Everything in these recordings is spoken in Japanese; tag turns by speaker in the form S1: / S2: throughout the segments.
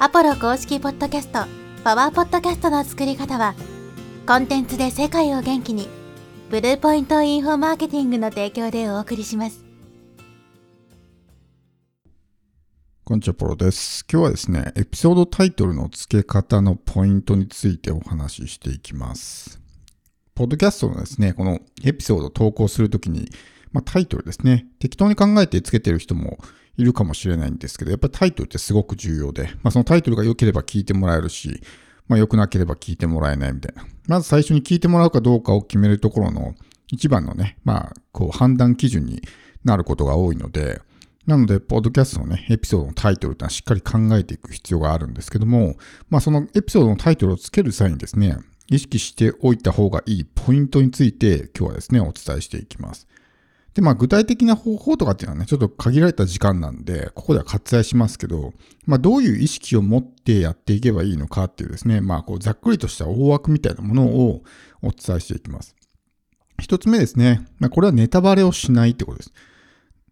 S1: アポロ公式ポッドキャスト、パワーポッドキャストの作り方は、コンテンツで世界を元気に、ブルーポイントインフォマーケティングの提供でお送りします。
S2: こんにちは、ポロです。今日はですね、エピソードタイトルの付け方のポイントについてお話ししていきます。ポッドキャストのですね、このエピソードを投稿するときに、まあ、タイトルですね、適当に考えて付けてる人もいるかもしれないんですけど、やっぱりタイトルってすごく重要で、まあ、そのタイトルが良ければ聞いてもらえるし、まあ、良くなければ聞いてもらえないみたいな。まず最初に聞いてもらうかどうかを決めるところの一番のね、まあ、こう判断基準になることが多いので、なので、ポッドキャストのね、エピソードのタイトルってのはしっかり考えていく必要があるんですけども、まあそのエピソードのタイトルをつける際にですね、意識しておいた方がいいポイントについて今日はですね、お伝えしていきます。で、まあ具体的な方法とかっていうのはね、ちょっと限られた時間なんで、ここでは割愛しますけど、まあどういう意識を持ってやっていけばいいのかっていうですね、まあこうざっくりとした大枠みたいなものをお伝えしていきます。一つ目ですね、まあこれはネタバレをしないってことです。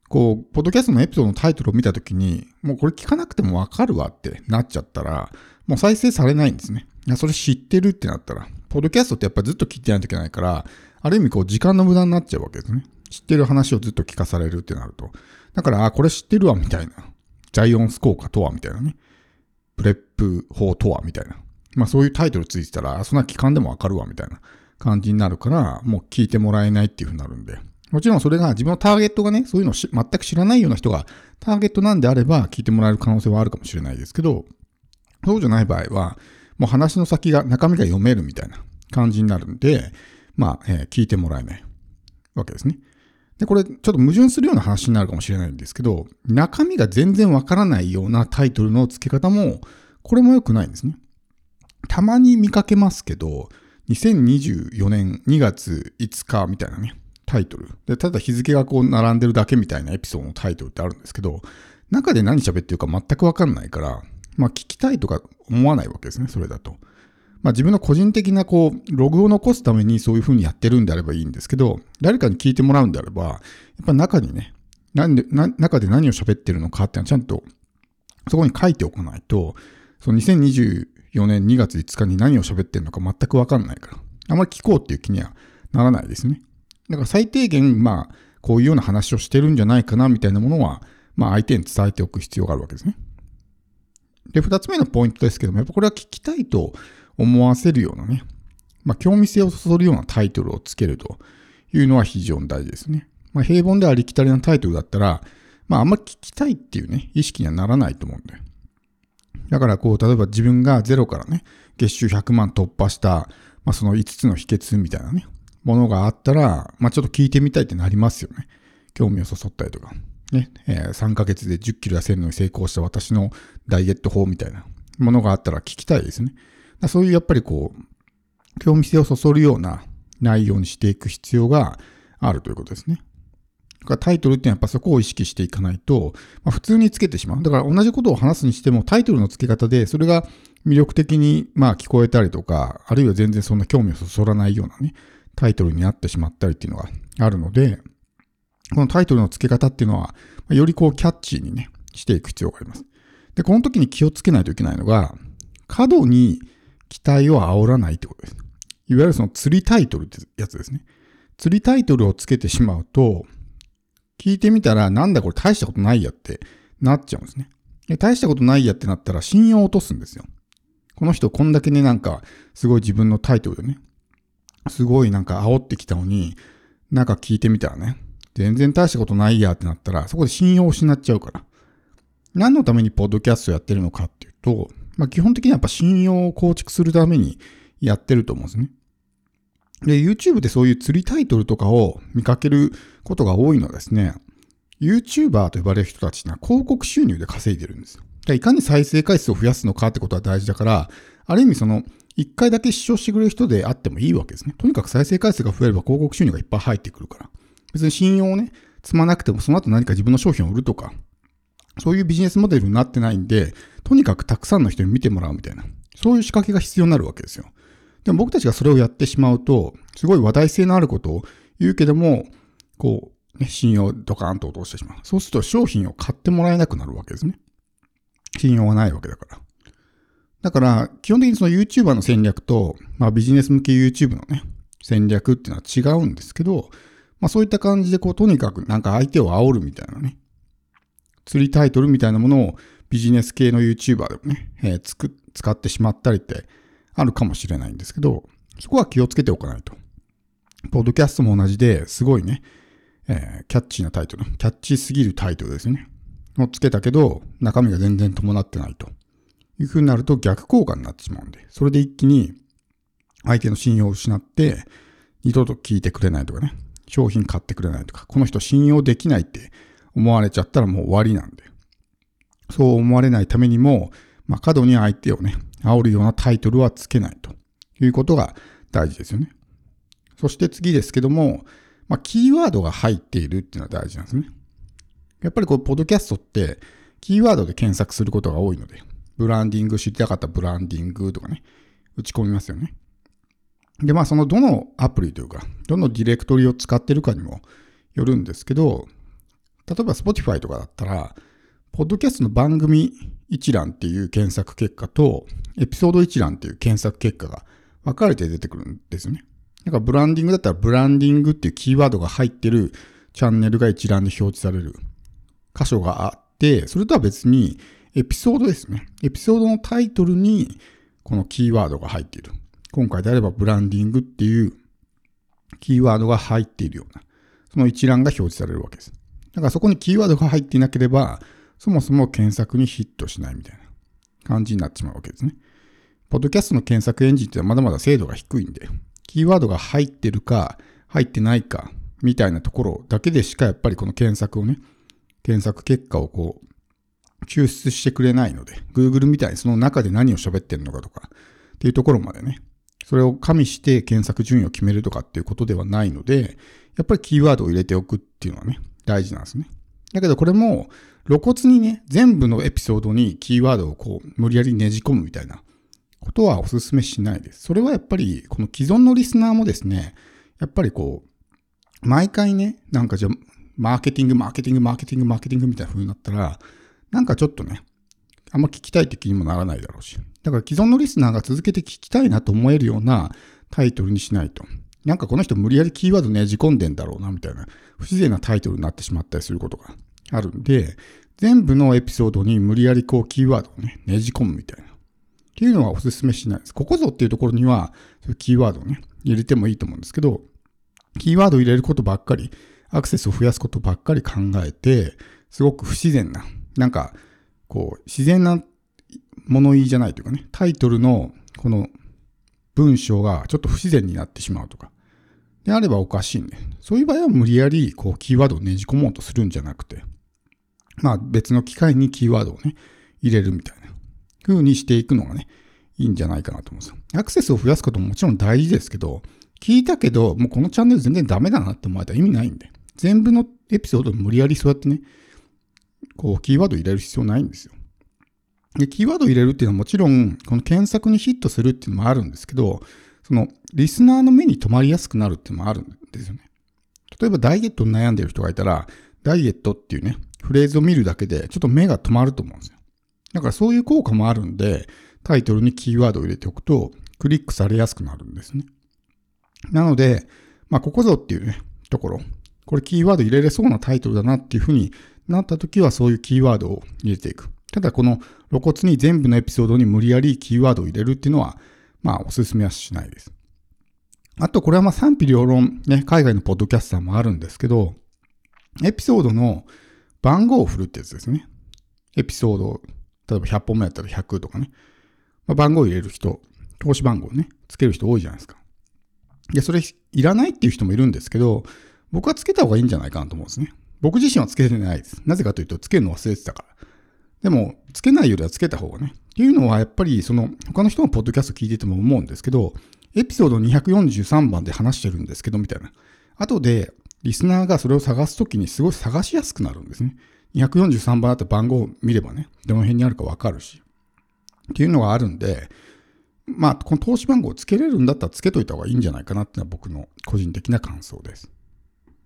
S2: こう、ポッドキャストのエピソードのタイトルを見たときに、もうこれ聞かなくてもわかるわってなっちゃったら、もう再生されないんですね。いや、それ知ってるってなったら、ポッドキャストってやっぱずっと聞いてないといけないから、ある意味こう時間の無駄になっちゃうわけですね。知ってる話をずっと聞かされるってなると。だから、あ、これ知ってるわみたいな。ジャイオンス効果とはみたいなね。プレップ法とはみたいな。まあそういうタイトルついてたら、そんな期間でもわかるわみたいな感じになるから、もう聞いてもらえないっていう風になるんで。もちろんそれが自分のターゲットがね、そういうのを全く知らないような人がターゲットなんであれば聞いてもらえる可能性はあるかもしれないですけど、そうじゃない場合は、もう話の先が、中身が読めるみたいな感じになるんで、まあ、えー、聞いてもらえないわけですね。で、これちょっと矛盾するような話になるかもしれないんですけど、中身が全然わからないようなタイトルの付け方も、これも良くないんですね。たまに見かけますけど、2024年2月5日みたいなね、タイトル。で、ただ日付がこう並んでるだけみたいなエピソードのタイトルってあるんですけど、中で何喋ってるか全くわかんないから、まあ聞きたいとか思わないわけですね、それだと。まあ自分の個人的なこう、ログを残すためにそういう風にやってるんであればいいんですけど、誰かに聞いてもらうんであれば、やっぱ中にね、なんで、な中で何を喋ってるのかっていうのはちゃんとそこに書いておかないと、その2024年2月5日に何を喋ってるのか全くわかんないから、あんまり聞こうっていう気にはならないですね。だから最低限、まあ、こういうような話をしてるんじゃないかなみたいなものは、まあ相手に伝えておく必要があるわけですね。で、二つ目のポイントですけども、やっぱこれは聞きたいと思わせるようなね、まあ興味性をそそるようなタイトルをつけるというのは非常に大事ですね。まあ平凡でありきたりなタイトルだったら、まああんまり聞きたいっていうね、意識にはならないと思うんで。だからこう、例えば自分がゼロからね、月収100万突破した、まあその5つの秘訣みたいなね、ものがあったら、まあちょっと聞いてみたいってなりますよね。興味をそそったりとか。ね、えー、3ヶ月で10キロ痩せるのに成功した私のダイエット法みたいなものがあったら聞きたいですね。そういうやっぱりこう、興味性をそそるような内容にしていく必要があるということですね。だからタイトルってやっぱそこを意識していかないと、まあ、普通につけてしまう。だから同じことを話すにしてもタイトルの付け方でそれが魅力的にまあ聞こえたりとか、あるいは全然そんな興味をそそらないようなね、タイトルになってしまったりっていうのがあるので、このタイトルの付け方っていうのは、よりこうキャッチーにね、していく必要があります。で、この時に気をつけないといけないのが、過度に期待を煽らないってことです。いわゆるその釣りタイトルってやつですね。釣りタイトルをつけてしまうと、聞いてみたらなんだこれ大したことないやってなっちゃうんですね。で大したことないやってなったら信用を落とすんですよ。この人こんだけね、なんか、すごい自分のタイトルでね、すごいなんか煽ってきたのに、なんか聞いてみたらね、全然大したことないやってなったら、そこで信用を失っちゃうから。何のためにポッドキャストやってるのかっていうと、まあ基本的にはやっぱ信用を構築するためにやってると思うんですね。で、YouTube でそういう釣りタイトルとかを見かけることが多いのはですね、YouTuber と呼ばれる人たちは広告収入で稼いでるんですよ。いかに再生回数を増やすのかってことは大事だから、ある意味その、一回だけ視聴してくれる人であってもいいわけですね。とにかく再生回数が増えれば広告収入がいっぱい入ってくるから。別に信用をね、積まなくてもその後何か自分の商品を売るとか、そういうビジネスモデルになってないんで、とにかくたくさんの人に見てもらうみたいな、そういう仕掛けが必要になるわけですよ。でも僕たちがそれをやってしまうと、すごい話題性のあることを言うけども、こう、ね、信用ドカーンと落としてしまう。そうすると商品を買ってもらえなくなるわけですね。信用がないわけだから。だから、基本的にその YouTuber の戦略と、まあビジネス向け YouTube のね、戦略っていうのは違うんですけど、まあそういった感じでこう、とにかくなんか相手を煽るみたいなね、釣りタイトルみたいなものをビジネス系の YouTuber でもね、えーつく使ってしまったりってあるかもしれないんですけど、そこは気をつけておかないと。ポッドキャストも同じですごいね、えーキャッチーなタイトル、キャッチーすぎるタイトルですね。をつけたけど、中身が全然伴ってないと。いう風になると逆効果になってしまうんで、それで一気に相手の信用を失って、二度と聞いてくれないとかね、商品買ってくれないとか、この人信用できないって思われちゃったらもう終わりなんで。そう思われないためにも、まあ、過度に相手をね、煽るようなタイトルはつけないということが大事ですよね。そして次ですけども、まあ、キーワードが入っているっていうのは大事なんですね。やっぱりこう、ポッドキャストって、キーワードで検索することが多いので、ブランディング知りたかったブランディングとかね、打ち込みますよね。で、まあ、そのどのアプリというか、どのディレクトリを使ってるかにもよるんですけど、例えば Spotify とかだったら、ポッドキャストの番組一覧っていう検索結果と、エピソード一覧っていう検索結果が分かれて出てくるんですよね。だからブランディングだったら、ブランディングっていうキーワードが入ってるチャンネルが一覧で表示される箇所があって、それとは別にエピソードですね。エピソードのタイトルにこのキーワードが入っている。今回であればブランディングっていうキーワードが入っているような、その一覧が表示されるわけです。だからそこにキーワードが入っていなければ、そもそも検索にヒットしないみたいな感じになってしまうわけですね。ポッドキャストの検索エンジンってのはまだまだ精度が低いんで、キーワードが入ってるか、入ってないか、みたいなところだけでしかやっぱりこの検索をね、検索結果をこう、抽出してくれないので、Google みたいにその中で何を喋ってるのかとか、っていうところまでね、それを加味して検索順位を決めるとかっていうことではないので、やっぱりキーワードを入れておくっていうのはね、大事なんですね。だけどこれも露骨にね、全部のエピソードにキーワードをこう、無理やりねじ込むみたいなことはお勧めしないです。それはやっぱり、この既存のリスナーもですね、やっぱりこう、毎回ね、なんかじゃあマーケティング、マーケティング、マーケティング、マーケティングみたいな風になったら、なんかちょっとね、あんま聞きたいって気にもならないだろうし。だから既存のリスナーが続けて聞きたいなと思えるようなタイトルにしないと。なんかこの人無理やりキーワードねじ込んでんだろうなみたいな不自然なタイトルになってしまったりすることがあるんで、全部のエピソードに無理やりこうキーワードをね、ねじ込むみたいな。っていうのはお勧めしないです。ここぞっていうところには、キーワードをね、入れてもいいと思うんですけど、キーワードを入れることばっかり、アクセスを増やすことばっかり考えて、すごく不自然な、なんか、こう、自然な物言いじゃないというかね、タイトルのこの文章がちょっと不自然になってしまうとか、であればおかしいんで、そういう場合は無理やりこうキーワードをねじ込もうとするんじゃなくて、まあ別の機会にキーワードをね、入れるみたいな風にしていくのがね、いいんじゃないかなと思うんですよ。アクセスを増やすことももちろん大事ですけど、聞いたけど、もうこのチャンネル全然ダメだなって思われたら意味ないんで、全部のエピソードを無理やりそうやってね、こうキーワード入れる必要ないんですよ。で、キーワード入れるっていうのはもちろん、この検索にヒットするっていうのもあるんですけど、その、リスナーの目に留まりやすくなるっていうのもあるんですよね。例えば、ダイエットに悩んでる人がいたら、ダイエットっていうね、フレーズを見るだけで、ちょっと目が止まると思うんですよ。だからそういう効果もあるんで、タイトルにキーワードを入れておくと、クリックされやすくなるんですね。なので、まあ、ここぞっていうね、ところ、これキーワード入れれそうなタイトルだなっていうふうになった時は、そういうキーワードを入れていく。ただ、この露骨に全部のエピソードに無理やりキーワードを入れるっていうのは、まあ、お勧めはしないです。あと、これはまあ賛否両論、ね、海外のポッドキャスターもあるんですけど、エピソードの番号を振るってやつですね。エピソード、例えば100本目やったら100とかね。まあ、番号を入れる人、投資番号ね、つける人多いじゃないですか。で、それいらないっていう人もいるんですけど、僕はつけた方がいいんじゃないかなと思うんですね。僕自身はつけてないです。なぜかというと、つけるの忘れてたから。でも、つけないよりはつけた方がね。っていうのは、やっぱり、その、他の人のポッドキャスト聞いてても思うんですけど、エピソード243番で話してるんですけど、みたいな。後で、リスナーがそれを探すときにすごい探しやすくなるんですね。243番だって番号を見ればね、どの辺にあるかわかるし。っていうのがあるんで、まあ、この投資番号をつけれるんだったらつけといた方がいいんじゃないかなっていうのは僕の個人的な感想です。